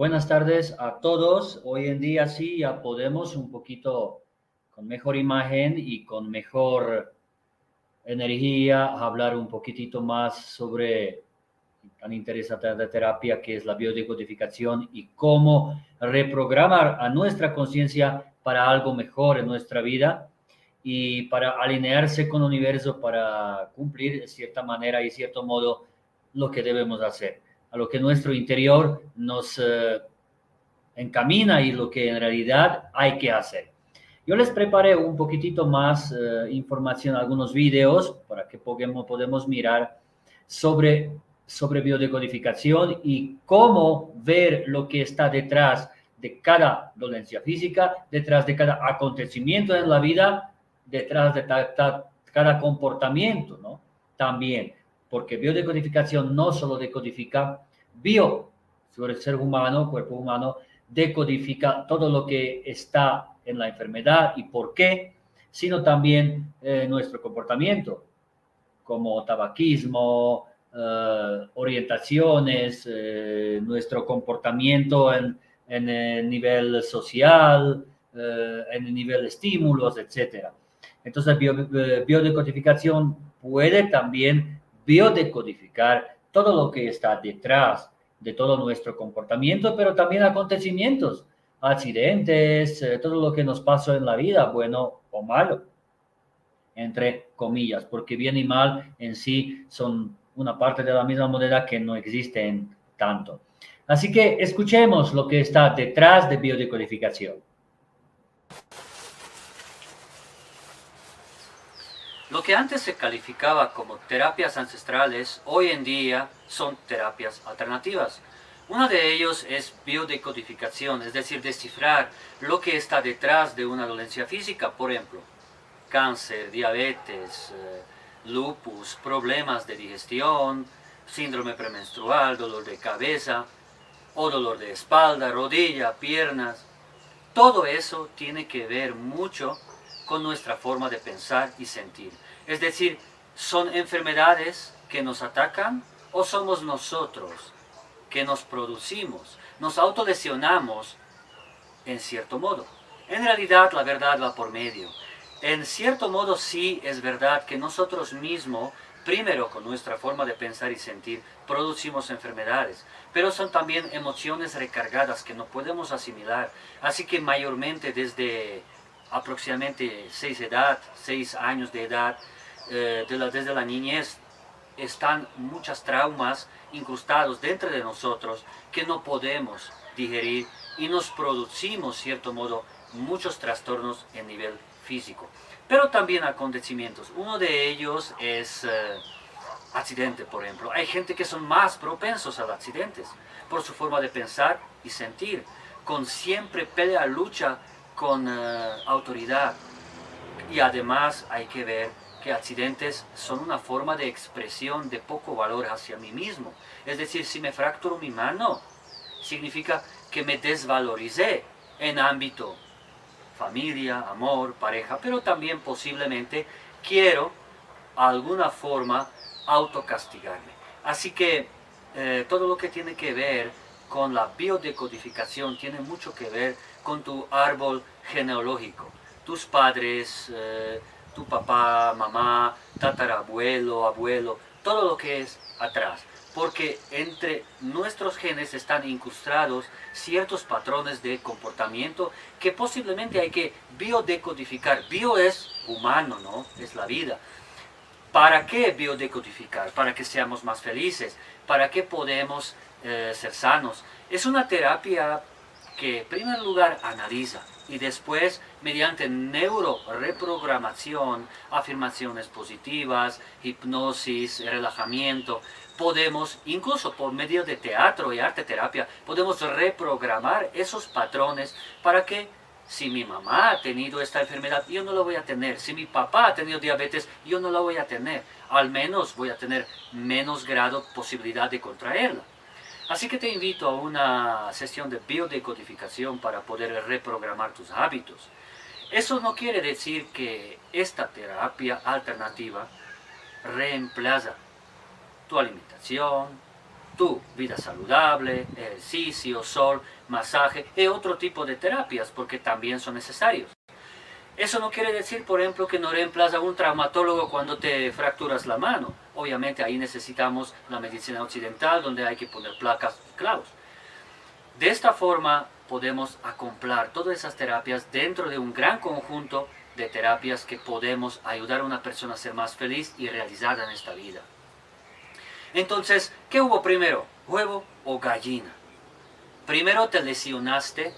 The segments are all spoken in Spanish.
Buenas tardes a todos. Hoy en día sí ya podemos un poquito con mejor imagen y con mejor energía hablar un poquitito más sobre tan interesante terapia que es la biodecodificación y cómo reprogramar a nuestra conciencia para algo mejor en nuestra vida y para alinearse con el universo para cumplir de cierta manera y cierto modo lo que debemos hacer a lo que nuestro interior nos eh, encamina y lo que en realidad hay que hacer. Yo les preparé un poquitito más eh, información, algunos videos para que podemos, podemos mirar sobre, sobre biodecodificación y cómo ver lo que está detrás de cada dolencia física, detrás de cada acontecimiento en la vida, detrás de cada comportamiento, ¿no? También porque biodecodificación no solo decodifica bio sobre el ser humano, cuerpo humano, decodifica todo lo que está en la enfermedad y por qué, sino también eh, nuestro comportamiento, como tabaquismo, eh, orientaciones, eh, nuestro comportamiento en, en, el nivel social, en el nivel de estímulos, etc. Entonces, biodecodificación puede también biodecodificar todo lo que está detrás de todo nuestro comportamiento, pero también acontecimientos, accidentes, eh, todo lo que nos pasó en la vida, bueno o malo, entre comillas, porque bien y mal en sí son una parte de la misma moneda que no existen tanto. Así que escuchemos lo que está detrás de biodecodificación. Lo que antes se calificaba como terapias ancestrales, hoy en día son terapias alternativas. Una de ellos es biodecodificación, es decir, descifrar lo que está detrás de una dolencia física, por ejemplo, cáncer, diabetes, eh, lupus, problemas de digestión, síndrome premenstrual, dolor de cabeza o dolor de espalda, rodilla, piernas. Todo eso tiene que ver mucho con nuestra forma de pensar y sentir. Es decir, ¿son enfermedades que nos atacan o somos nosotros que nos producimos? Nos autolesionamos en cierto modo. En realidad la verdad va por medio. En cierto modo sí es verdad que nosotros mismos Primero, con nuestra forma de pensar y sentir, producimos enfermedades, pero son también emociones recargadas que no podemos asimilar. Así que mayormente desde aproximadamente 6 edad, seis años de edad, eh, desde la niñez, están muchos traumas incrustados dentro de nosotros que no podemos digerir y nos producimos, cierto modo, muchos trastornos en nivel físico. Pero también acontecimientos. Uno de ellos es eh, accidente, por ejemplo. Hay gente que son más propensos a accidentes por su forma de pensar y sentir, con siempre pelea, lucha con eh, autoridad. Y además hay que ver que accidentes son una forma de expresión de poco valor hacia mí mismo. Es decir, si me fracturo mi mano, significa que me desvaloricé en ámbito familia, amor, pareja, pero también posiblemente quiero alguna forma autocastigarme. Así que eh, todo lo que tiene que ver con la biodecodificación tiene mucho que ver con tu árbol genealógico. Tus padres, eh, tu papá, mamá, tatarabuelo, abuelo, todo lo que es atrás porque entre nuestros genes están incrustados ciertos patrones de comportamiento que posiblemente hay que biodecodificar. Bio es humano, ¿no? Es la vida. ¿Para qué biodecodificar? Para que seamos más felices, para que podemos eh, ser sanos. Es una terapia que en primer lugar analiza y después mediante neuroreprogramación, afirmaciones positivas, hipnosis, relajamiento, podemos, incluso por medio de teatro y arte terapia, podemos reprogramar esos patrones para que si mi mamá ha tenido esta enfermedad, yo no la voy a tener. Si mi papá ha tenido diabetes, yo no la voy a tener. Al menos voy a tener menos grado posibilidad de contraerla. Así que te invito a una sesión de biodecodificación para poder reprogramar tus hábitos. Eso no quiere decir que esta terapia alternativa reemplaza tu alimentación, tu vida saludable, ejercicio, sol, masaje y otro tipo de terapias porque también son necesarios. Eso no quiere decir, por ejemplo, que no reemplaza a un traumatólogo cuando te fracturas la mano. Obviamente ahí necesitamos la medicina occidental donde hay que poner placas clavos. De esta forma podemos acomplar todas esas terapias dentro de un gran conjunto de terapias que podemos ayudar a una persona a ser más feliz y realizada en esta vida. Entonces, ¿qué hubo primero? ¿Huevo o gallina? Primero te lesionaste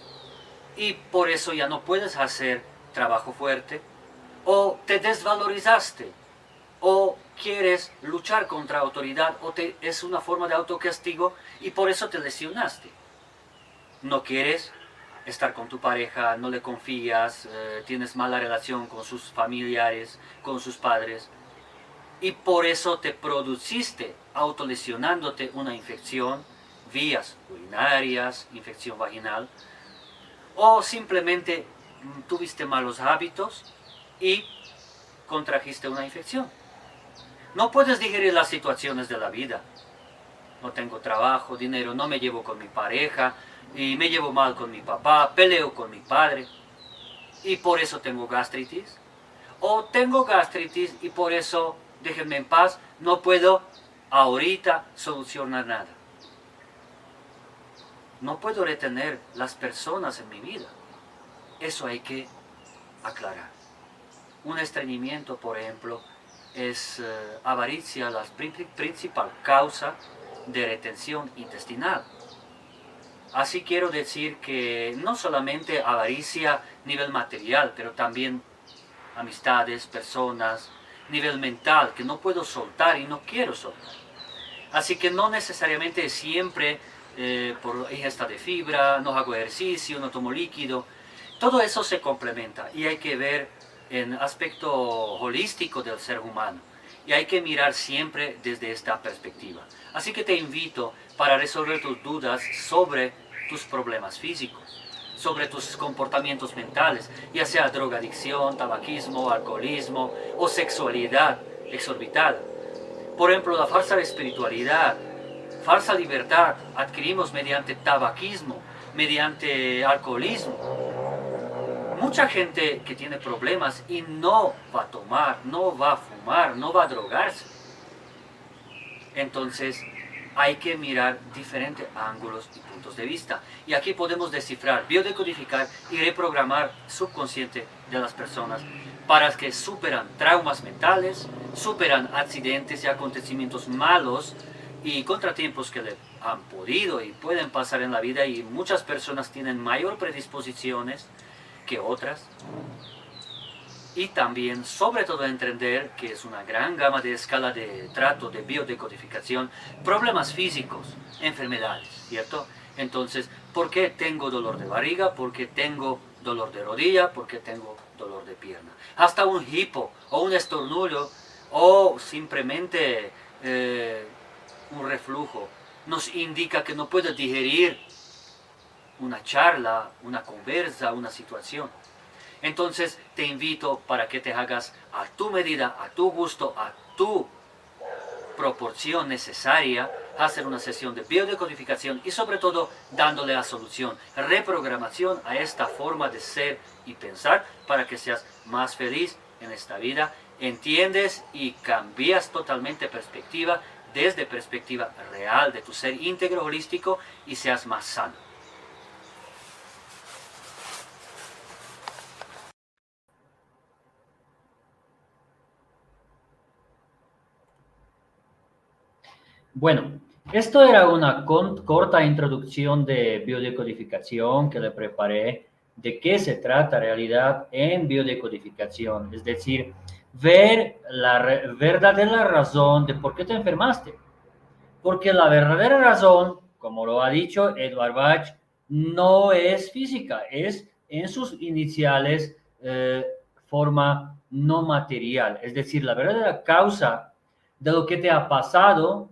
y por eso ya no puedes hacer trabajo fuerte, o te desvalorizaste, o quieres luchar contra autoridad, o te, es una forma de autocastigo y por eso te lesionaste. No quieres estar con tu pareja, no le confías, eh, tienes mala relación con sus familiares, con sus padres, y por eso te produciste autolesionándote una infección, vías urinarias, infección vaginal, o simplemente tuviste malos hábitos y contrajiste una infección. No puedes digerir las situaciones de la vida. No tengo trabajo, dinero, no me llevo con mi pareja, y me llevo mal con mi papá, peleo con mi padre, y por eso tengo gastritis. O tengo gastritis y por eso, déjenme en paz, no puedo ahorita solucionar nada. No puedo retener las personas en mi vida. Eso hay que aclarar. Un estreñimiento, por ejemplo, es eh, avaricia la principal causa de retención intestinal. Así quiero decir que no solamente avaricia a nivel material, pero también amistades, personas, nivel mental, que no puedo soltar y no quiero soltar. Así que no necesariamente siempre eh, por ingesta de fibra, no hago ejercicio, no tomo líquido, todo eso se complementa y hay que ver en aspecto holístico del ser humano y hay que mirar siempre desde esta perspectiva. Así que te invito para resolver tus dudas sobre tus problemas físicos, sobre tus comportamientos mentales, ya sea drogadicción, tabaquismo, alcoholismo o sexualidad exorbitada. Por ejemplo, la falsa espiritualidad, falsa libertad adquirimos mediante tabaquismo, mediante alcoholismo, mucha gente que tiene problemas y no va a tomar, no va a fumar, no va a drogarse. Entonces, hay que mirar diferentes ángulos y puntos de vista. Y aquí podemos descifrar, biodecodificar y reprogramar subconsciente de las personas para que superan traumas mentales, superan accidentes y acontecimientos malos y contratiempos que le han podido y pueden pasar en la vida y muchas personas tienen mayor predisposiciones otras y también sobre todo entender que es una gran gama de escala de trato, de biodecodificación, problemas físicos, enfermedades, ¿cierto? Entonces, ¿por qué tengo dolor de barriga? ¿Por qué tengo dolor de rodilla? ¿Por qué tengo dolor de pierna? Hasta un hipo o un estornudo o simplemente eh, un reflujo nos indica que no puedo digerir una charla, una conversa, una situación. Entonces te invito para que te hagas a tu medida, a tu gusto, a tu proporción necesaria, hacer una sesión de biodecodificación y sobre todo dándole la solución, reprogramación a esta forma de ser y pensar para que seas más feliz en esta vida, entiendes y cambias totalmente perspectiva desde perspectiva real de tu ser íntegro holístico y seas más sano. Bueno, esto era una corta introducción de biodecodificación que le preparé de qué se trata realidad en biodecodificación, es decir, ver la verdadera razón de por qué te enfermaste. Porque la verdadera razón, como lo ha dicho Edward Bach, no es física, es en sus iniciales eh, forma no material. Es decir, la verdadera causa de lo que te ha pasado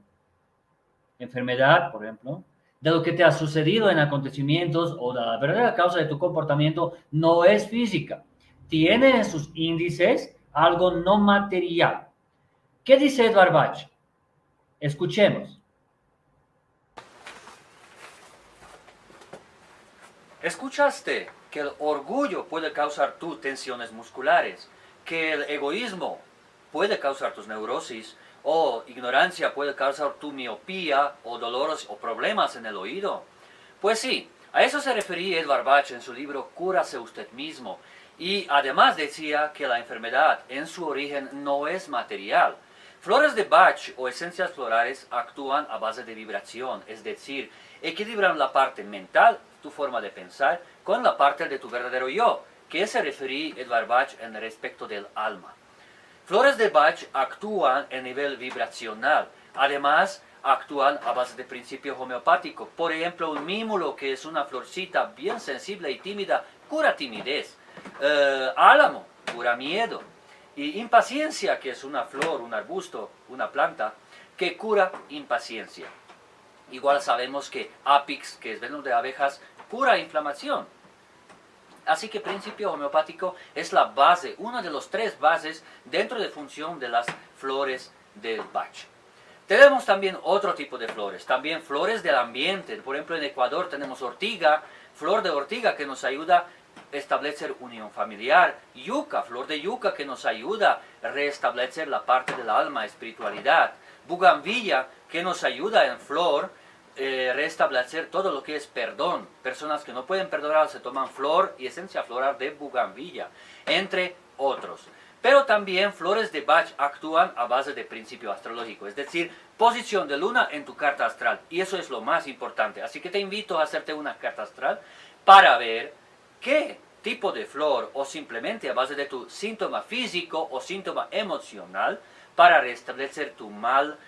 enfermedad, por ejemplo, de lo que te ha sucedido en acontecimientos o de la verdadera causa de tu comportamiento no es física. Tiene en sus índices algo no material. ¿Qué dice Edward Bach? Escuchemos. ¿Escuchaste que el orgullo puede causar tus tensiones musculares? ¿Que el egoísmo puede causar tus neurosis? O ignorancia puede causar tu miopía o dolores o problemas en el oído. Pues sí, a eso se refería Edward Bach en su libro Cúrase usted mismo. Y además decía que la enfermedad en su origen no es material. Flores de Bach o esencias florales actúan a base de vibración, es decir, equilibran la parte mental, tu forma de pensar, con la parte de tu verdadero yo, que se refería Edward Bach en respecto del alma. Flores de Bach actúan a nivel vibracional. Además, actúan a base de principio homeopático. Por ejemplo, un mímulo, que es una florcita bien sensible y tímida, cura timidez. Eh, álamo, cura miedo. Y impaciencia, que es una flor, un arbusto, una planta, que cura impaciencia. Igual sabemos que apix, que es veneno de abejas, cura inflamación. Así que principio homeopático es la base, una de los tres bases dentro de función de las flores del Bach. Tenemos también otro tipo de flores, también flores del ambiente. Por ejemplo, en Ecuador tenemos ortiga, flor de ortiga que nos ayuda a establecer unión familiar, yuca, flor de yuca que nos ayuda a restablecer la parte del alma, espiritualidad, bugambilla que nos ayuda en flor eh, restablecer todo lo que es perdón. Personas que no pueden perdonar se toman flor y esencia floral de bugambilla, entre otros. Pero también flores de Bach actúan a base de principio astrológico, es decir, posición de luna en tu carta astral. Y eso es lo más importante. Así que te invito a hacerte una carta astral para ver qué tipo de flor o simplemente a base de tu síntoma físico o síntoma emocional para restablecer tu mal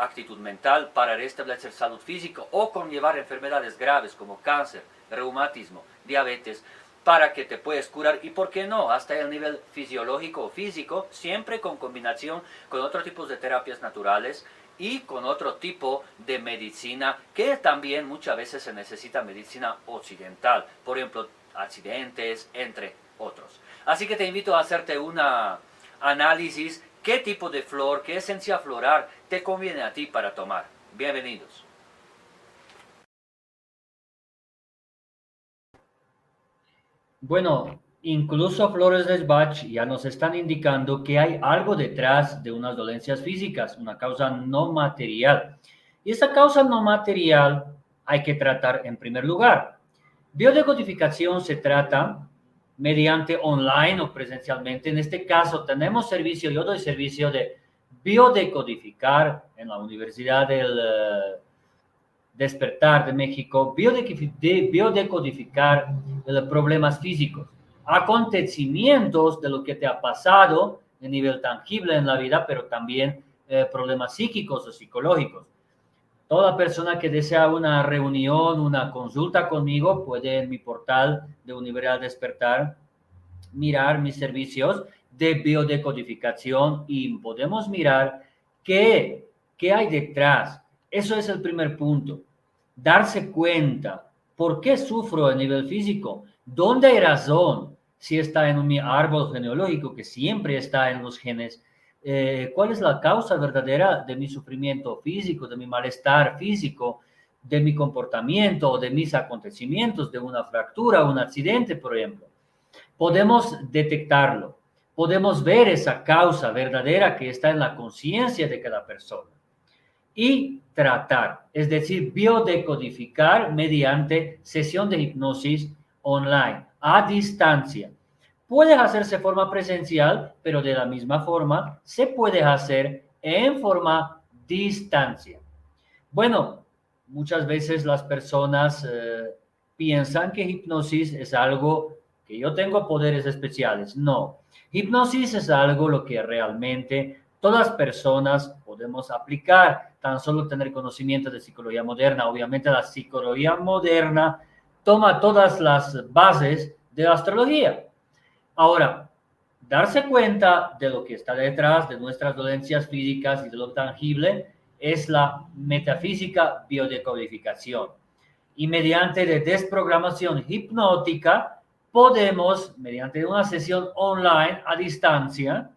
actitud mental para restablecer salud física o conllevar enfermedades graves como cáncer, reumatismo, diabetes, para que te puedas curar y, ¿por qué no?, hasta el nivel fisiológico o físico, siempre con combinación con otros tipos de terapias naturales y con otro tipo de medicina que también muchas veces se necesita medicina occidental, por ejemplo, accidentes, entre otros. Así que te invito a hacerte un análisis qué tipo de flor, qué esencia floral te conviene a ti para tomar. Bienvenidos. Bueno, incluso Flores de Bach ya nos están indicando que hay algo detrás de unas dolencias físicas, una causa no material. Y esa causa no material hay que tratar en primer lugar. Biodecodificación se trata mediante online o presencialmente. En este caso tenemos servicio, yo doy servicio de biodecodificar en la Universidad del eh, Despertar de México, biodecodificar problemas físicos, acontecimientos de lo que te ha pasado a nivel tangible en la vida, pero también eh, problemas psíquicos o psicológicos. Toda persona que desea una reunión, una consulta conmigo, puede en mi portal de Universidad Despertar mirar mis servicios de biodecodificación y podemos mirar qué, qué hay detrás. Eso es el primer punto. Darse cuenta por qué sufro a nivel físico, dónde hay razón, si está en mi árbol genealógico, que siempre está en los genes, eh, cuál es la causa verdadera de mi sufrimiento físico, de mi malestar físico, de mi comportamiento o de mis acontecimientos, de una fractura, un accidente, por ejemplo. Podemos detectarlo, podemos ver esa causa verdadera que está en la conciencia de cada persona y tratar, es decir, biodecodificar mediante sesión de hipnosis online, a distancia Puedes hacerse forma presencial, pero de la misma forma se puede hacer en forma distancia. Bueno, muchas veces las personas eh, piensan que hipnosis es algo que yo tengo poderes especiales. No, hipnosis es algo lo que realmente todas personas podemos aplicar, tan solo tener conocimiento de psicología moderna. Obviamente la psicología moderna toma todas las bases de la astrología Ahora, darse cuenta de lo que está detrás de nuestras dolencias físicas y de lo tangible es la metafísica biodecodificación. Y mediante de desprogramación hipnótica podemos, mediante una sesión online a distancia,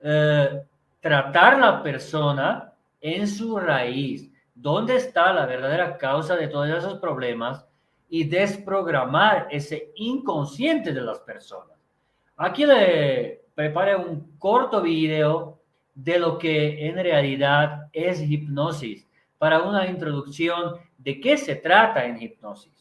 eh, tratar la persona en su raíz, dónde está la verdadera causa de todos esos problemas y desprogramar ese inconsciente de las personas. Aquí le preparé un corto video de lo que en realidad es hipnosis para una introducción de qué se trata en hipnosis.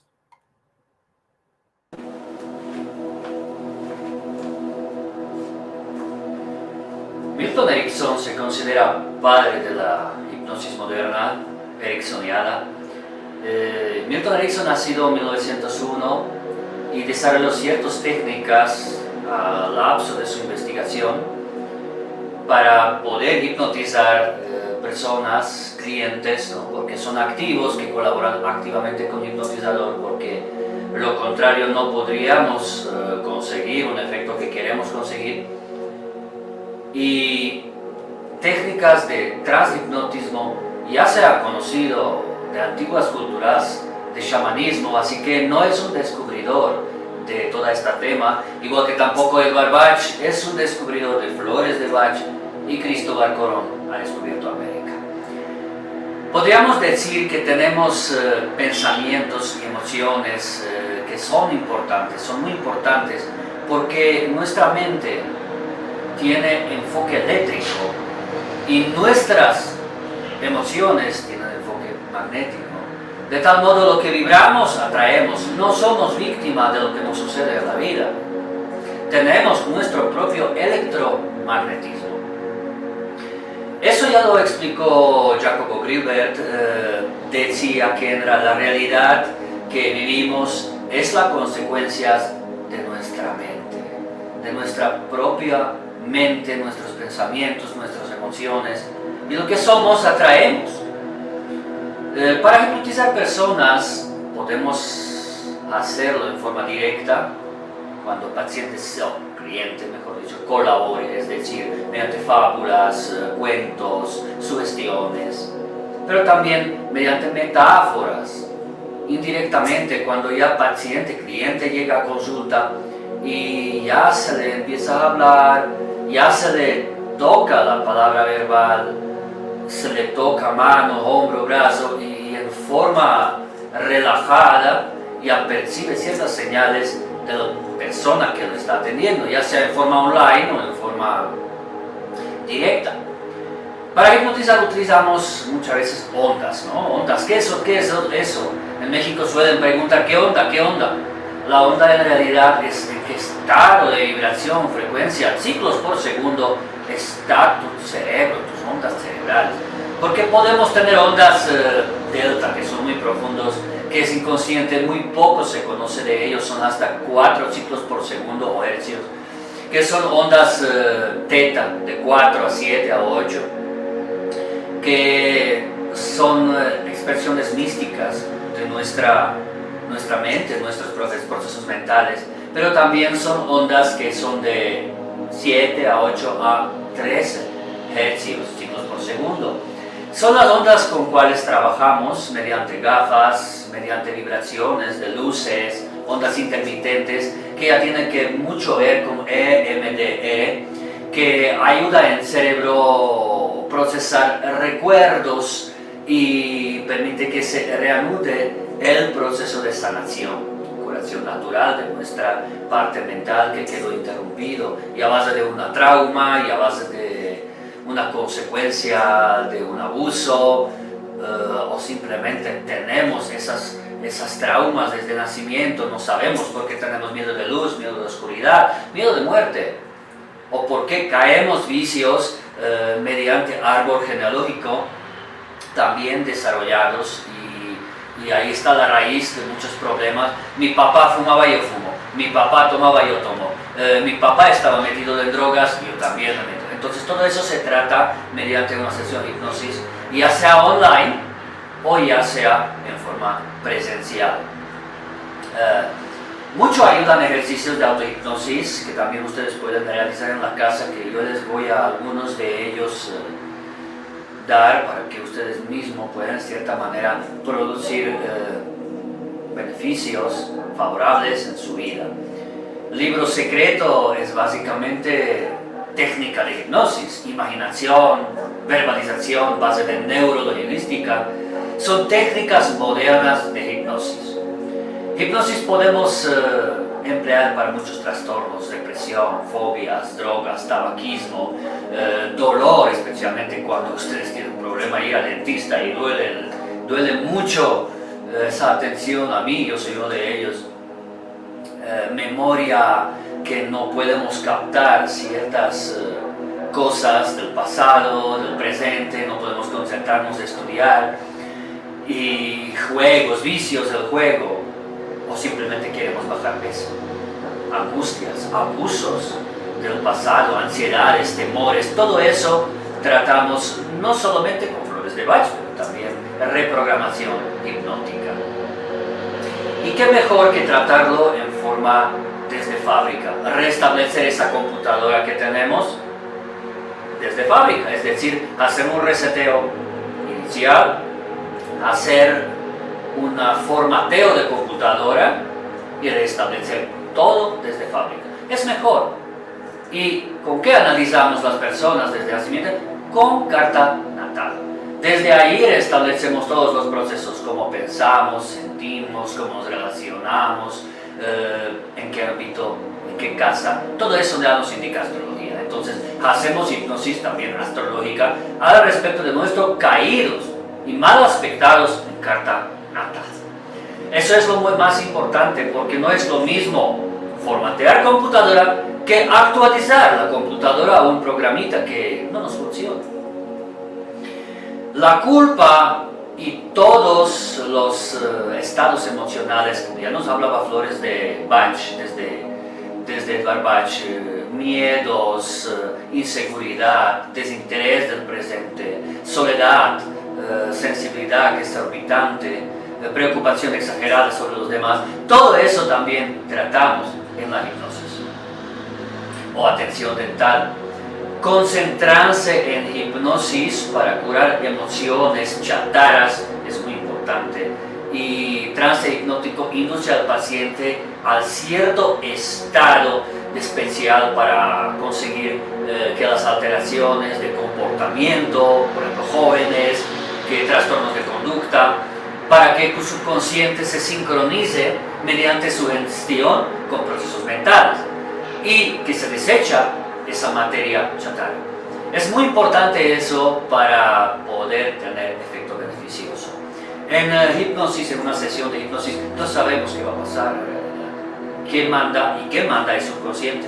Milton Erickson se considera padre de la hipnosis moderna, ericksoniana, eh, Milton Erickson nacido en 1901 y desarrolló ciertas técnicas al lapso de su investigación para poder hipnotizar eh, personas, clientes, porque son activos que colaboran activamente con el hipnotizador, porque lo contrario no podríamos eh, conseguir un efecto que queremos conseguir. Y técnicas de transhipnotismo ya se ha conocido de antiguas culturas de chamanismo, así que no es un descubridor de toda esta tema, igual que tampoco Edward Bach es un descubridor de flores de Bach y Cristóbal Colón ha descubierto América. Podríamos decir que tenemos eh, pensamientos y emociones eh, que son importantes, son muy importantes, porque nuestra mente tiene enfoque eléctrico y nuestras emociones magnético. De tal modo lo que vibramos atraemos. No somos víctimas de lo que nos sucede en la vida. Tenemos nuestro propio electromagnetismo. Eso ya lo explicó Jacobo Grilbert. Eh, decía que en la realidad que vivimos es la consecuencia de nuestra mente, de nuestra propia mente, nuestros pensamientos, nuestras emociones. Y lo que somos atraemos. Eh, para hipnotizar personas podemos hacerlo en forma directa cuando el paciente o cliente, mejor dicho, colabore, es decir, mediante fábulas, eh, cuentos, sugestiones, pero también mediante metáforas, indirectamente cuando ya paciente, cliente llega a consulta y ya se le empieza a hablar, ya se le toca la palabra verbal, se le toca mano, hombro, brazo y en forma relajada ya percibe ciertas señales del persona que lo está atendiendo, ya sea en forma online o en forma directa. Para hipnotizar utilizamos muchas veces ondas, ¿no? Ondas, ¿qué es eso? ¿Qué es eso? En México suelen preguntar, ¿qué onda? ¿Qué onda? La onda en realidad es qué estado de vibración, frecuencia, ciclos por segundo está tu cerebro, ondas cerebrales. Porque podemos tener ondas eh, delta, que son muy profundos, que es inconsciente, muy poco se conoce de ellos, son hasta 4 ciclos por segundo o hercios, que son ondas uh, teta, de 4 a 7 a 8, que son uh, expresiones místicas de nuestra, nuestra mente, nuestros procesos mentales, pero también son ondas que son de 7 a 8 a 13 hercios, ciclos por segundo. Son las ondas con cuales trabajamos mediante gafas, mediante vibraciones de luces, ondas intermitentes, que ya tienen que mucho ver con EMDR, que ayuda al cerebro procesar recuerdos y permite que se reanude el proceso de sanación curación natural de nuestra parte mental que quedó interrumpido y a base de una trauma y a base de una consecuencia de un abuso eh, o simplemente tenemos esas, esas traumas desde nacimiento, no sabemos por qué tenemos miedo de luz, miedo de oscuridad, miedo de muerte, o por qué caemos vicios eh, mediante árbol genealógico también desarrollados y, y, ahí está la raíz de muchos problemas. Mi papá fumaba, yo fumo, mi papá tomaba, yo tomo, eh, mi papá estaba metido en drogas, yo también entonces todo eso se trata mediante una sesión de hipnosis, ya sea online o ya sea en forma presencial. Uh, mucho ayudan ejercicios de autohipnosis que también ustedes pueden realizar en la casa, que yo les voy a algunos de ellos uh, dar para que ustedes mismos puedan, en cierta manera, producir uh, beneficios favorables en su vida. libro secreto es básicamente técnica de hipnosis, imaginación, verbalización, base de neurolingüística, son técnicas modernas de hipnosis. Hipnosis podemos uh, emplear para muchos trastornos, depresión, fobias, drogas, tabaquismo, uh, dolor, especialmente cuando ustedes tienen un problema ir al dentista y duele, duele mucho uh, esa atención a mí, yo soy uno de ellos. Memoria que no podemos captar ciertas uh, cosas del pasado, del presente, no podemos concentrarnos en estudiar, y juegos, vicios del juego, o simplemente queremos bajar peso, angustias, abusos del pasado, ansiedades, temores, todo eso tratamos no solamente con flores de Bach, pero también reprogramación hipnótica. Y qué mejor que tratarlo en desde fábrica, restablecer esa computadora que tenemos desde fábrica, es decir, hacer un reseteo inicial, hacer un formateo de computadora y restablecer todo desde fábrica. Es mejor. ¿Y con qué analizamos las personas desde nacimiento? Con carta natal. Desde ahí restablecemos todos los procesos, cómo pensamos, sentimos, cómo nos relacionamos, eh, en qué ámbito, en qué casa, todo eso ya nos indica astrología. Entonces, hacemos hipnosis también astrológica al respecto de nuestros caídos y mal aspectados en carta natal. Eso es lo más importante porque no es lo mismo formatear computadora que actualizar la computadora a un programita que no nos funciona. La culpa y todos los uh, estados emocionales, ya nos hablaba Flores de Bach, desde, desde Edvard Bach, uh, miedos, uh, inseguridad, desinterés del presente, soledad, sensibilidad que es orbitante, preocupación exagerada sobre los demás, todo eso también tratamos en la hipnosis. O atención dental, Concentrarse en hipnosis para curar emociones, chataras, es muy importante. Y trance hipnótico induce al paciente al cierto estado especial para conseguir eh, que las alteraciones de comportamiento, por ejemplo jóvenes, que trastornos de conducta, para que tu subconsciente se sincronice mediante su gestión con procesos mentales y que se desecha esa materia chatarra. Es muy importante eso para poder tener efecto beneficioso. En uh, hipnosis, en una sesión de hipnosis, no sabemos qué va a pasar, quién manda y qué manda el subconsciente.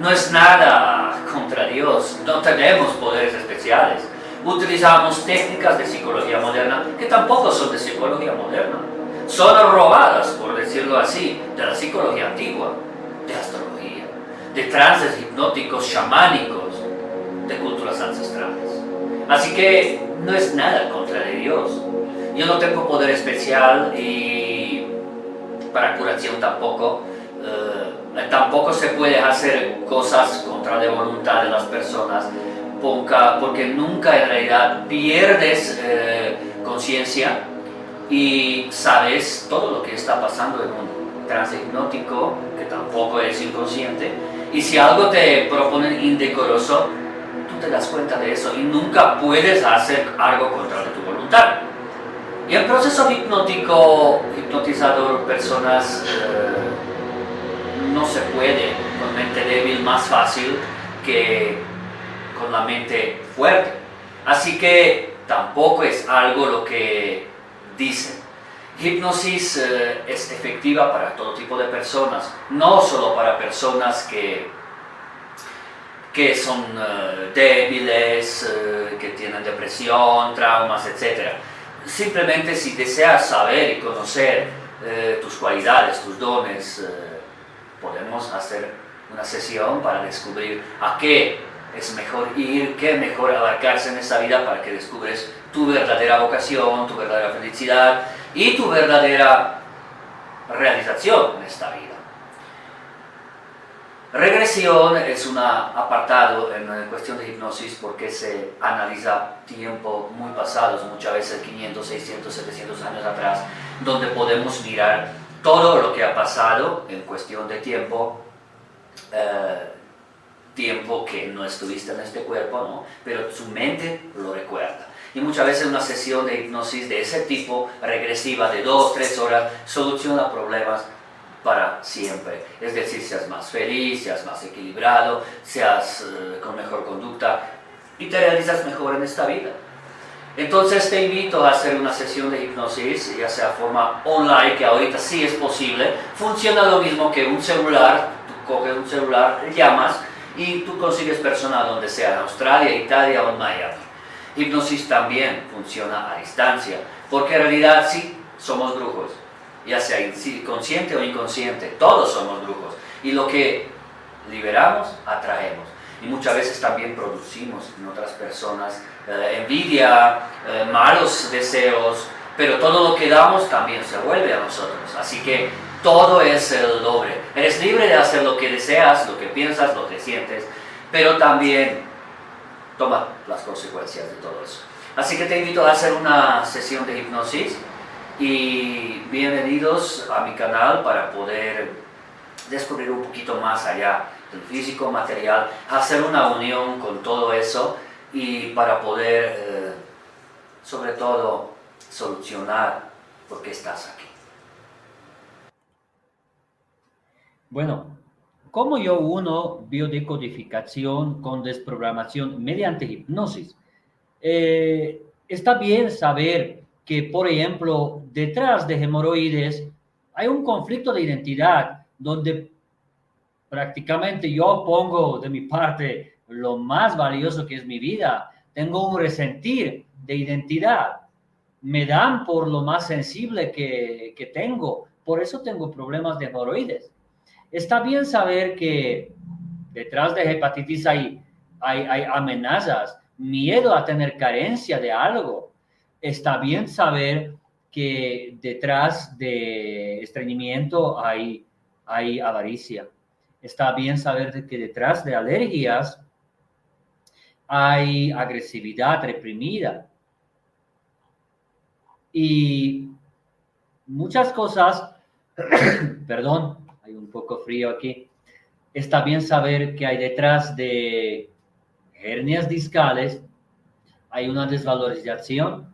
No es nada contra Dios, no tenemos poderes especiales. Utilizamos técnicas de psicología moderna que tampoco son de psicología moderna. Son robadas, por decirlo así, de la psicología antigua, de astrología, de trances hipnóticos chamánicos, de culturas ancestrales. Así que no es nada contra de Dios. Yo no tengo poder especial y para curación tampoco. Eh, tampoco se puede hacer cosas contra la voluntad de las personas porque nunca en realidad pierdes eh, conciencia y sabes todo lo que está pasando en un trance hipnótico que tampoco es inconsciente y si algo te proponen indecoroso te das cuenta de eso y nunca puedes hacer algo contra tu voluntad. Y el proceso hipnótico, hipnotizador, personas eh, no se puede con mente débil más fácil que con la mente fuerte. Así que tampoco es algo lo que dicen. Hipnosis eh, es efectiva para todo tipo de personas, no solo para personas que que son eh, débiles, eh, que tienen depresión, traumas, etc. Simplemente si deseas saber y conocer eh, tus cualidades, tus dones, podemos hacer una sesión para descubrir a qué es mejor ir, qué mejor abarcarse en esta vida para que descubres tu verdadera vocación, tu verdadera felicidad y tu verdadera realización en esta vida. Regresión es un apartado en, cuestión de hipnosis porque se analiza tiempo muy pasados, muchas veces 500, 600, 700 años atrás, donde podemos mirar todo lo que ha pasado en cuestión de tiempo, eh, tiempo que no estuviste en este cuerpo, ¿no? pero su mente lo recuerda. Y muchas veces una sesión de hipnosis de ese tipo, regresiva, de 2, 3 horas, soluciona problemas para siempre. Es decir, seas más feliz, seas más equilibrado, seas eh, con mejor conducta y te realizas mejor en esta vida. Entonces te invito a hacer una sesión de hipnosis, ya sea forma online, que ahorita sí es posible. Funciona lo mismo que un celular, tú coges un celular, llamas y tú consigues personal donde sea, en Australia, Italia o en Miami. Hipnosis también funciona a distancia, porque en realidad sí somos brujos ya sea consciente o inconsciente, todos somos brujos. Y lo que liberamos, atraemos. Y muchas veces también producimos en otras personas eh, envidia, eh, malos deseos, pero todo lo que damos también se vuelve a nosotros. Así que todo es el doble. Eres libre de hacer lo que deseas, lo que piensas, lo que sientes, pero también toma las consecuencias de todo eso. Así que te invito a hacer una sesión de hipnosis y bienvenidos a mi canal para poder descubrir un poquito más allá del físico material, hacer una unión con todo eso y para poder, eh, sobre todo, solucionar por qué estás aquí. Bueno, ¿cómo yo uno biodecodificación con desprogramación mediante hipnosis? Eh, está bien saber que, por ejemplo, detrás de hemorroides hay un conflicto de identidad donde prácticamente yo pongo de mi parte lo más valioso que es mi vida. Tengo un resentir de identidad. Me dan por lo más sensible que, que tengo. Por eso tengo problemas de hemorroides. Está bien saber que detrás de hepatitis hay, hay, amenazas, miedo a tener carencia de algo, está bien saber que detrás de estreñimiento hay, hay avaricia. Está bien saber que detrás de alergias hay agresividad reprimida. Y muchas cosas, perdón, un poco frío aquí. Está bien saber que hay detrás de hernias discales, hay una desvalorización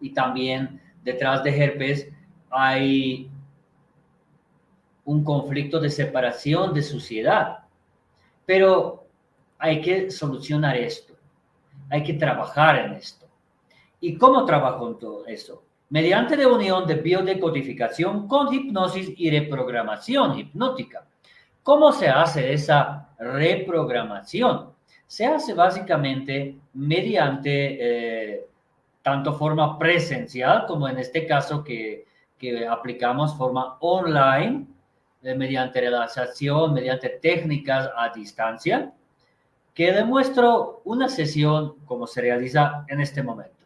y también detrás de herpes hay un conflicto de separación de suciedad. Pero hay que solucionar esto, hay que trabajar en esto. ¿Y cómo trabajo en todo eso? Mediante la unión de biodecodificación con hipnosis y reprogramación hipnótica. ¿Cómo se hace esa reprogramación? Se hace básicamente mediante eh, tanto forma presencial como en este caso que, que aplicamos forma online eh, mediante relajación, mediante técnicas a distancia, que demuestro una sesión como se realiza en este momento.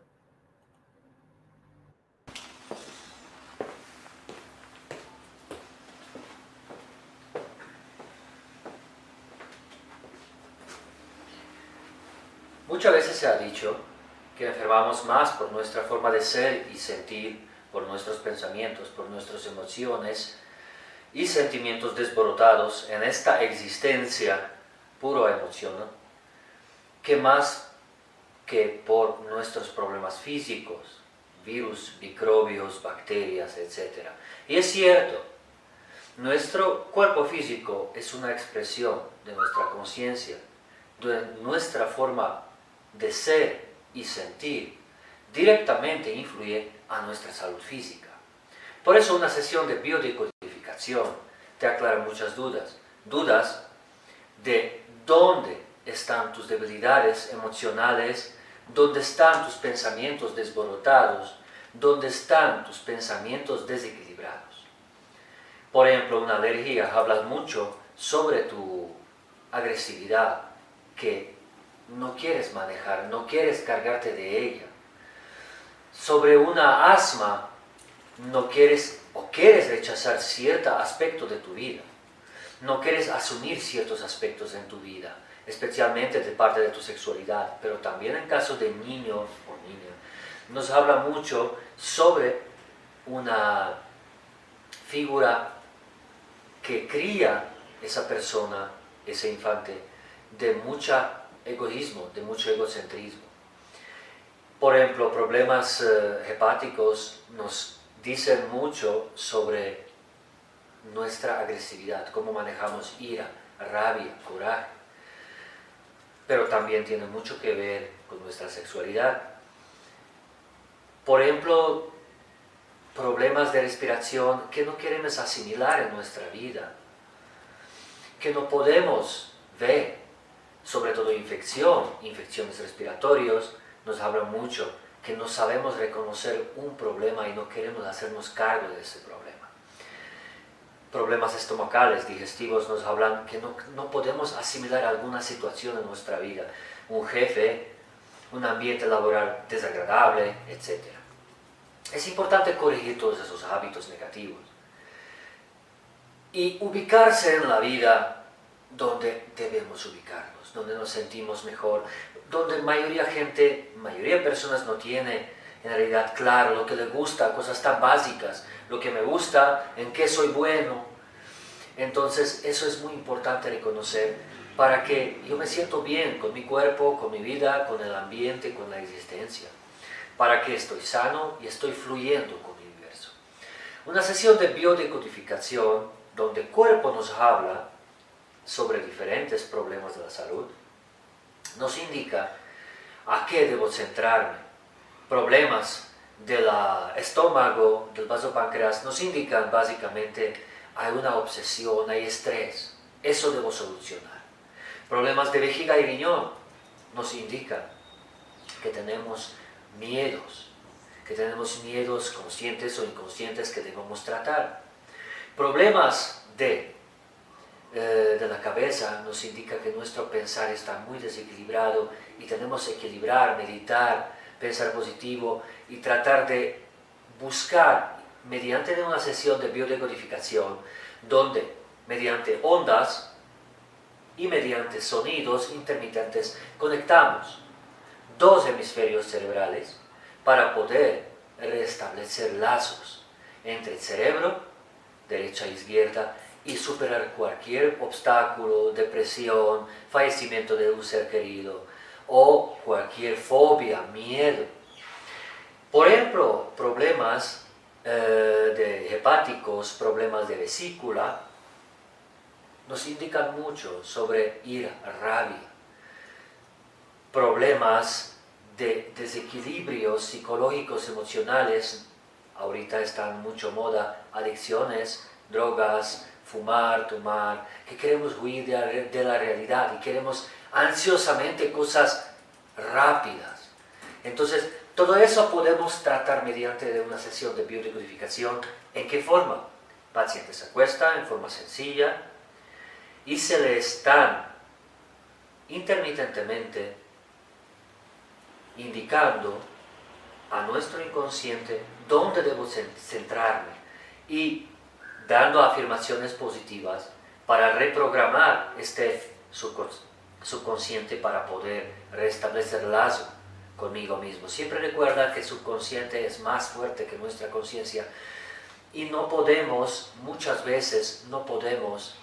Muchas veces se ha dicho que enfermamos más por nuestra forma de ser y sentir, por nuestros pensamientos, por nuestras emociones, y sentimientos desborotados en esta existencia puro emoción, que más que por nuestros problemas físicos, virus, microbios, bacterias, etc. Y es cierto, nuestro cuerpo físico es una expresión de nuestra conciencia, de nuestra forma de ser y sentir, directamente influye a nuestra salud física. Por eso una sesión de biodecodificación te aclara muchas dudas. Dudas de dónde están tus debilidades emocionales, dónde están tus pensamientos desborotados, dónde están tus pensamientos desequilibrados. Por ejemplo, una alergia, hablas mucho sobre tu agresividad, que no quieres manejar, no quieres cargarte de ella. Sobre una asma, no quieres o quieres rechazar cierto aspecto de tu vida. No quieres asumir ciertos aspectos en tu vida, especialmente de parte de tu sexualidad, pero también en caso de niño o niña. Nos habla mucho sobre una figura que cría esa persona, ese infante, de mucho egoísmo, de mucho egocentrismo. Por ejemplo, problemas eh, hepáticos nos dicen mucho sobre nuestra agresividad, cómo manejamos ira, rabia, coraje. Pero también tiene mucho que ver con nuestra sexualidad. Por ejemplo, problemas de respiración que no queremos asimilar en nuestra vida, que no podemos ver, sobre todo infección, infecciones respiratorias, nos hablan mucho que no sabemos reconocer un problema y no queremos hacernos cargo de ese problema. Problemas estomacales, digestivos, nos hablan que no, no podemos asimilar alguna situación en nuestra vida, un jefe, un ambiente laboral desagradable, etc. Es importante corregir todos esos hábitos negativos y ubicarse en la vida donde debemos ubicarnos, donde nos sentimos mejor, donde mayoría gente, mayoría de personas no tiene en realidad claro lo que le gusta, cosas tan básicas, lo que me gusta, en qué soy bueno. Entonces eso es muy importante reconocer para que yo me siento bien con mi cuerpo, con mi vida, con el ambiente, con la existencia, para que estoy sano y estoy fluyendo con el universo. Una sesión de biodecodificación donde el cuerpo nos habla sobre diferentes problemas de la salud, nos indica a qué debo centrarme. Problemas del estómago, del vaso páncreas, nos indican básicamente hay una obsesión, hay estrés. Eso debo solucionar. Problemas de vejiga y riñón nos indican que tenemos miedos, que tenemos miedos conscientes o inconscientes que debemos tratar. Problemas de eh, de la cabeza nos indica que nuestro pensar está muy desequilibrado y tenemos que equilibrar, meditar, pensar positivo y tratar de buscar mediante una sesión de biodecodificación donde mediante ondas y mediante sonidos intermitentes conectamos dos hemisferios cerebrales para poder restablecer lazos entre el cerebro, derecha e izquierda, y superar cualquier obstáculo, depresión, fallecimiento de un ser querido o cualquier fobia, miedo. Por ejemplo, problemas eh, de hepáticos, problemas de vesícula, nos indican mucho sobre ira, rabia, problemas de desequilibrios psicológicos, emocionales, ahorita están mucho moda, adicciones, drogas, fumar, tomar, que queremos huir de la, realidad y queremos ansiosamente cosas rápidas. Entonces, todo eso podemos tratar mediante una sesión de biodecodificación. ¿En qué forma? El paciente se acuesta en forma sencilla y se le están intermitentemente indicando a nuestro inconsciente dónde debo centrarme y dando afirmaciones positivas para reprogramar este subconsciente para poder restablecer lazo conmigo mismo. Siempre recuerda que el subconsciente es más fuerte que nuestra conciencia y no podemos, muchas veces no podemos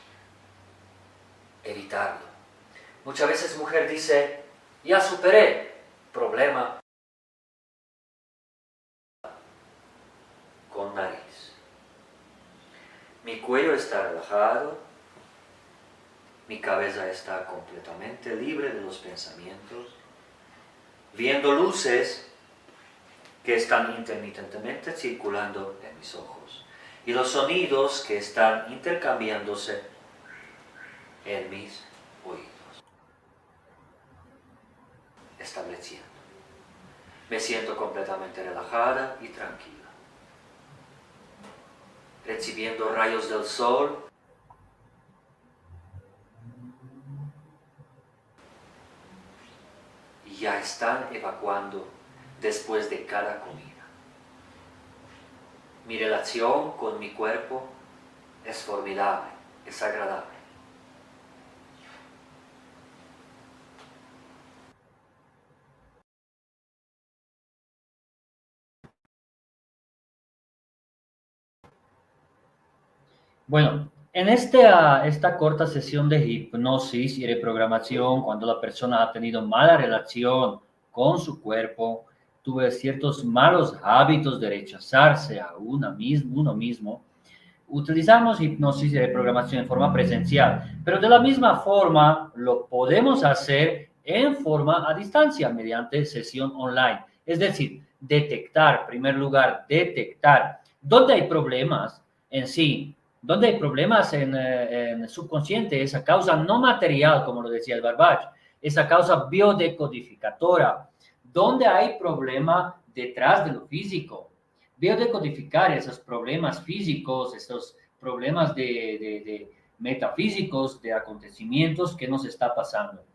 evitarlo. Muchas veces mujer dice, ya superé problema con nariz. Mi cuello está relajado, mi cabeza está completamente libre de los pensamientos, viendo luces que están intermitentemente circulando en mis ojos y los sonidos que están intercambiándose en mis oídos. Estableciendo. Me siento completamente relajada y tranquila. Recibiendo rayos del sol. Y ya están evacuando después de cada comida. Mi relación con mi cuerpo es formidable, es agradable. Bueno, en esta, esta corta sesión de hipnosis y reprogramación, cuando la persona ha tenido mala relación con su cuerpo, tuve ciertos malos hábitos de rechazarse a uno mismo, utilizamos hipnosis y reprogramación en forma presencial, pero de la misma forma lo podemos hacer en forma a distancia mediante sesión online. Es decir, detectar, en primer lugar, detectar dónde hay problemas en sí, donde hay problemas en, eh, en, subconsciente, esa causa no material, como lo decía el Barbach, esa causa biodecodificadora, donde hay problema detrás de lo físico. Biodecodificar esos problemas físicos, esos problemas de, metafísicos, de acontecimientos que nos está pasando.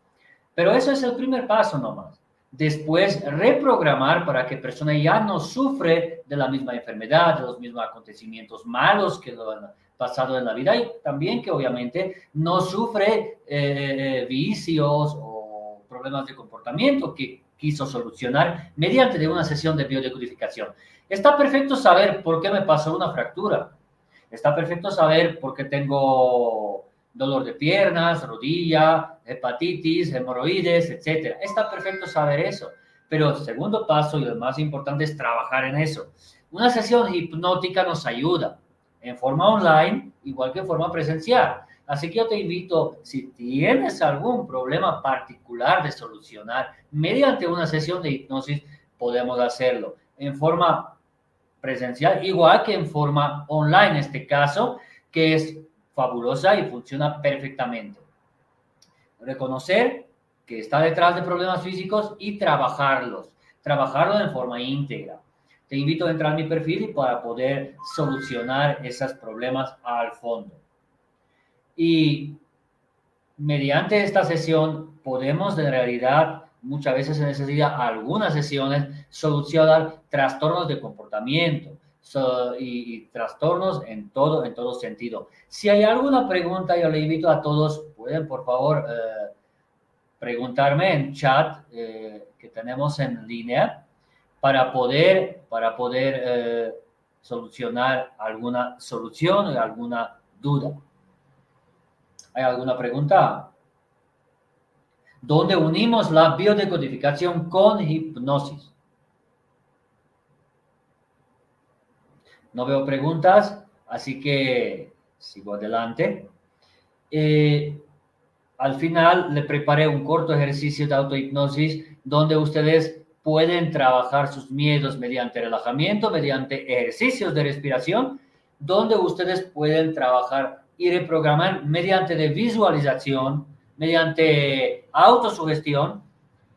Pero eso es el primer paso nomás. Después, reprogramar para que persona ya no sufre de la misma enfermedad, de los mismos acontecimientos malos que lo han pasado en la vida y también que obviamente no sufre eh, vicios o problemas de comportamiento que quiso solucionar mediante de una sesión de biodecodificación. Está perfecto saber por qué me pasó una fractura. Está perfecto saber por qué tengo dolor de piernas, rodilla, hepatitis, hemorroides, etc. Está perfecto saber eso. Pero el segundo paso y lo más importante es trabajar en eso. Una sesión hipnótica nos ayuda en forma online, igual que en forma presencial. Así que yo te invito, si tienes algún problema particular de solucionar mediante una sesión de hipnosis, podemos hacerlo en forma presencial, igual que en forma online en este caso, que es fabulosa y funciona perfectamente. Reconocer que está detrás de problemas físicos y trabajarlos, trabajarlo en forma íntegra te invito a entrar a mi perfil para poder solucionar esos problemas al fondo. Y mediante esta sesión podemos en realidad, muchas veces se necesita algunas sesiones, solucionar trastornos de comportamiento y, trastornos en todo, en todo sentido. Si hay alguna pregunta, yo le invito a todos, pueden por favor eh, preguntarme en chat eh, que tenemos en línea para poder, para poder eh, solucionar alguna solución alguna duda. ¿Hay alguna pregunta? ¿Dónde unimos la biodecodificación con hipnosis? No veo preguntas, así que sigo adelante. Eh, al final le preparé un corto ejercicio de autohipnosis donde ustedes pueden trabajar sus miedos mediante relajamiento, mediante ejercicios de respiración, donde ustedes pueden trabajar y reprogramar mediante de visualización, mediante autosugestión,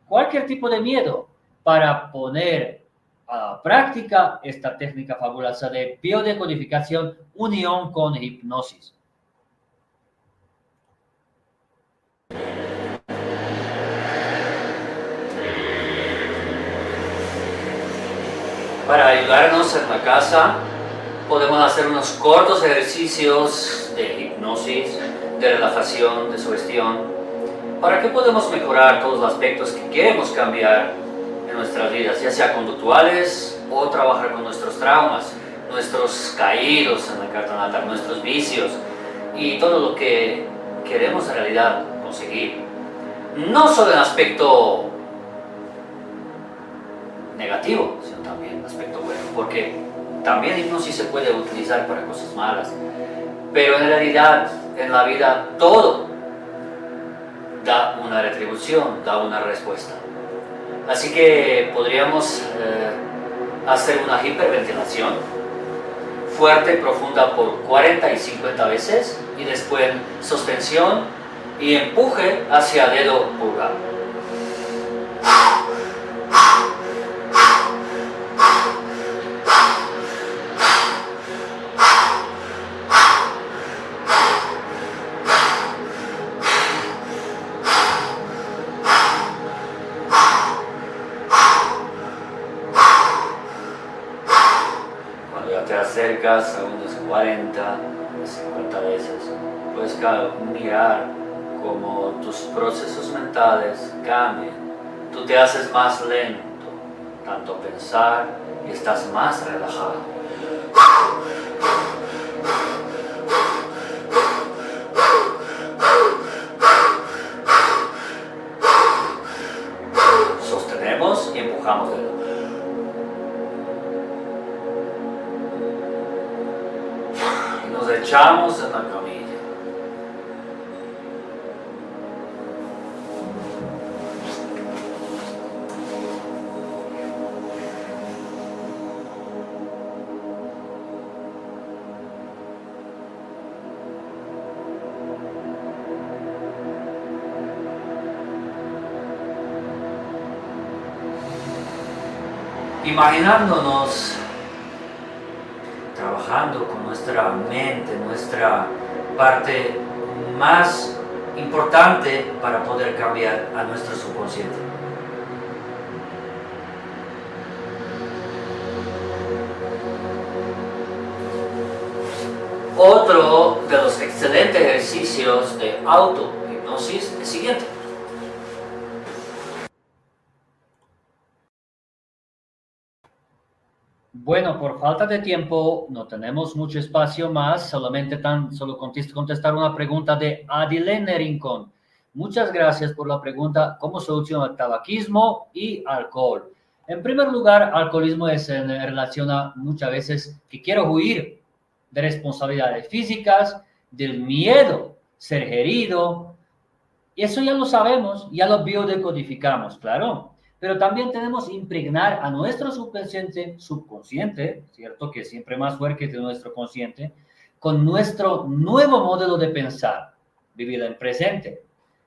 cualquier tipo de miedo para poner a práctica esta técnica fabulosa de biodecodificación unión con hipnosis. Para ayudarnos en la casa, podemos hacer unos cortos ejercicios de hipnosis, de relajación, de sugestión, para que podamos mejorar todos los aspectos que queremos cambiar en nuestras vidas, ya sea conductuales o trabajar con nuestros traumas, nuestros caídos en la carta natal, nuestros vicios y todo lo que queremos en realidad conseguir. No solo en aspecto negativo, también aspecto bueno, porque también hipnosis se puede utilizar para cosas malas, pero en realidad en la vida todo da una retribución, da una respuesta. Así que podríamos eh, hacer una hiperventilación fuerte, profunda por 40 y 50 veces y después sostensión y empuje hacia dedo pulgar. Procesos mentales cambian. Tú te haces más lento, tanto pensar y estás más relajado. Sostenemos y empujamos de nuevo. echamos en la camilla. Imaginándonos trabajando con nuestra mente, nuestra parte más importante para poder cambiar a nuestro subconsciente. Otro de los excelentes ejercicios de auto-hipnosis falta de tiempo, no tenemos mucho espacio más, solamente tan, solo contestar una pregunta de Adilene Rincón. Muchas gracias por la pregunta, ¿cómo soluciona el tabaquismo y alcohol? En primer lugar, alcoholismo es en relación a muchas veces que quiero huir de responsabilidades físicas, del miedo, ser herido. Y eso ya lo sabemos, ya lo biodecodificamos, claro pero también tenemos impregnar a nuestro subconsciente, subconsciente, ¿cierto? Que es siempre más fuerte que nuestro consciente, con nuestro nuevo modelo de pensar, vivir en presente.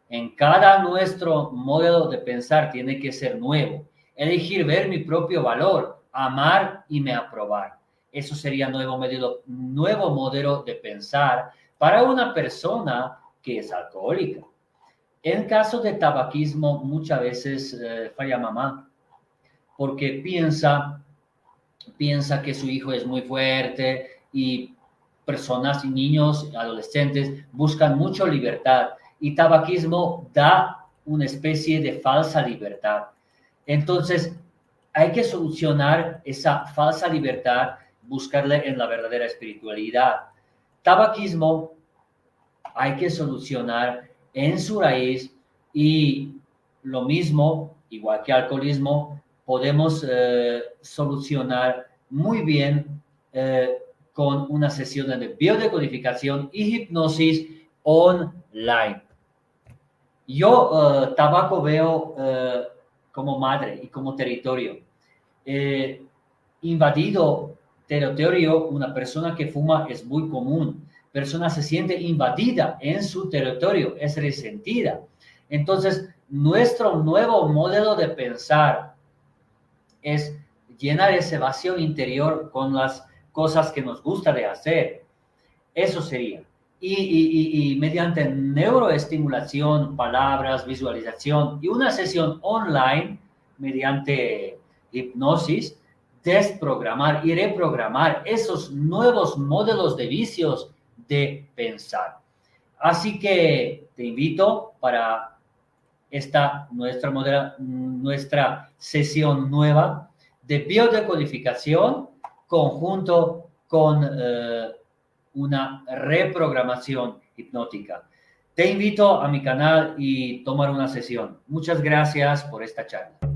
En cada nuestro modelo de pensar tiene que ser nuevo. Elegir ver mi propio valor, amar y me aprobar. Eso sería nuevo modelo, nuevo modelo de pensar para una persona que es alcohólica. En caso de tabaquismo, muchas veces eh, falla mamá, porque piensa, piensa que su hijo es muy fuerte y personas y niños, adolescentes, buscan mucho libertad y tabaquismo da una especie de falsa libertad. Entonces, hay que solucionar esa falsa libertad, buscarle en la verdadera espiritualidad. Tabaquismo hay que solucionar en su raíz y lo mismo, igual que alcoholismo, podemos eh, solucionar muy bien eh, con una sesión de biodecodificación y hipnosis online. Yo uh, tabaco veo como madre y como territorio. Eh, invadido territorio, una persona que fuma es muy común. Persona se siente invadida en su territorio, es resentida. Entonces, nuestro nuevo modelo de pensar es llenar ese vacío interior con las cosas que nos gusta de hacer. Eso sería y, mediante neuroestimulación, palabras, visualización y una sesión online mediante hipnosis, desprogramar y reprogramar esos nuevos modelos de vicios de pensar. Así que te invito para esta nuestra, nuestra sesión nueva de biodecodificación conjunto con eh, una reprogramación hipnótica. Te invito a mi canal y tomar una sesión. Muchas gracias por esta charla.